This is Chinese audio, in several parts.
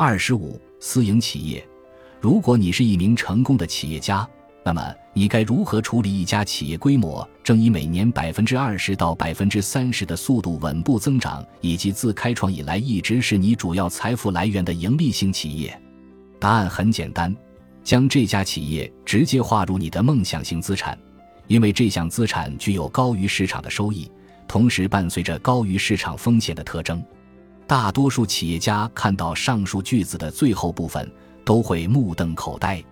二十五，私营企业。如果你是一名成功的企业家，那么你该如何处理一家企业规模正以每年百分之二十到百分之三十的速度稳步增长，以及自开创以来一直是你主要财富来源的盈利性企业？答案很简单，将这家企业直接划入你的梦想型资产，因为这项资产具有高于市场的收益，同时伴随着高于市场风险的特征。大多数企业家看到上述句子的最后部分。都会目瞪口呆，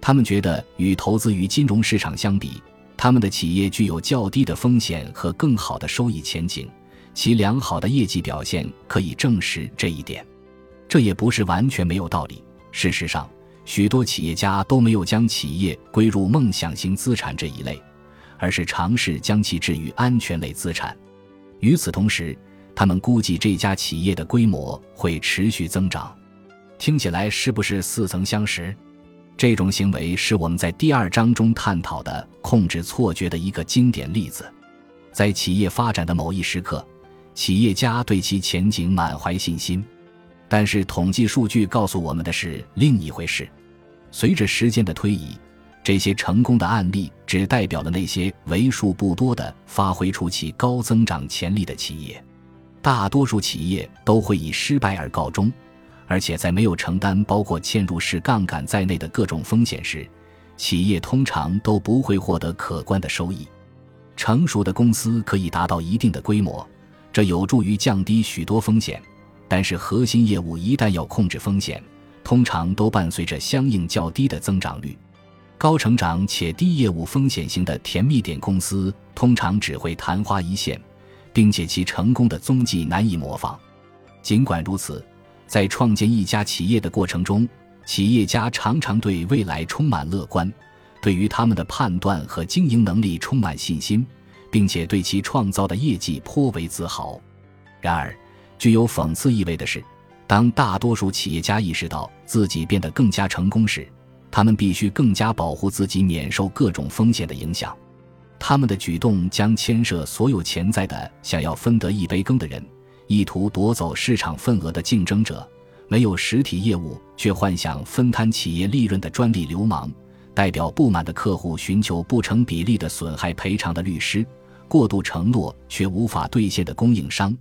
他们觉得与投资于金融市场相比，他们的企业具有较低的风险和更好的收益前景，其良好的业绩表现可以证实这一点。这也不是完全没有道理。事实上，许多企业家都没有将企业归入梦想型资产这一类，而是尝试将其置于安全类资产。与此同时，他们估计这家企业的规模会持续增长。听起来是不是似曾相识？这种行为是我们在第二章中探讨的控制错觉的一个经典例子。在企业发展的某一时刻，企业家对其前景满怀信心，但是统计数据告诉我们的是另一回事。随着时间的推移，这些成功的案例只代表了那些为数不多的发挥出其高增长潜力的企业，大多数企业都会以失败而告终。而且在没有承担包括嵌入式杠杆在内的各种风险时，企业通常都不会获得可观的收益。成熟的公司可以达到一定的规模，这有助于降低许多风险。但是核心业务一旦要控制风险，通常都伴随着相应较低的增长率。高成长且低业务风险型的甜蜜点公司通常只会昙花一现，并且其成功的踪迹难以模仿。尽管如此。在创建一家企业的过程中，企业家常常对未来充满乐观，对于他们的判断和经营能力充满信心，并且对其创造的业绩颇为自豪。然而，具有讽刺意味的是，当大多数企业家意识到自己变得更加成功时，他们必须更加保护自己免受各种风险的影响。他们的举动将牵涉所有潜在的想要分得一杯羹的人。意图夺走市场份额的竞争者，没有实体业务却幻想分摊企业利润的专利流氓，代表不满的客户寻求不成比例的损害赔偿的律师，过度承诺却无法兑现的供应商，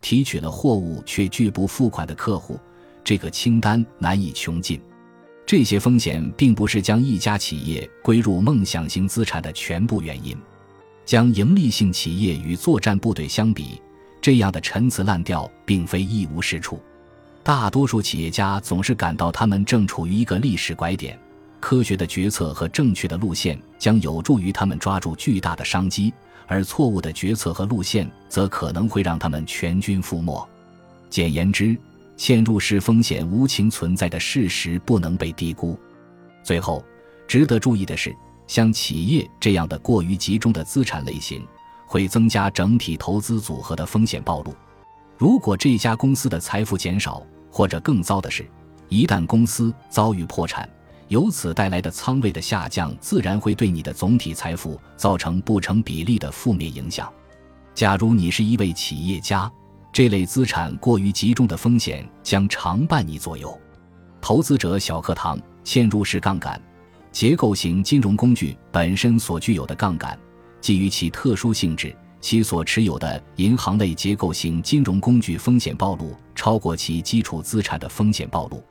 提取了货物却拒不付款的客户，这个清单难以穷尽。这些风险并不是将一家企业归入梦想型资产的全部原因。将盈利性企业与作战部队相比。这样的陈词滥调并非一无是处，大多数企业家总是感到他们正处于一个历史拐点，科学的决策和正确的路线将有助于他们抓住巨大的商机，而错误的决策和路线则可能会让他们全军覆没。简言之，嵌入式风险无情存在的事实不能被低估。最后，值得注意的是，像企业这样的过于集中的资产类型。会增加整体投资组合的风险暴露。如果这家公司的财富减少，或者更糟的是，一旦公司遭遇破产，由此带来的仓位的下降，自然会对你的总体财富造成不成比例的负面影响。假如你是一位企业家，这类资产过于集中的风险将常伴你左右。投资者小课堂：嵌入式杠杆，结构型金融工具本身所具有的杠杆。基于其特殊性质，其所持有的银行类结构性金融工具风险暴露超过其基础资产的风险暴露。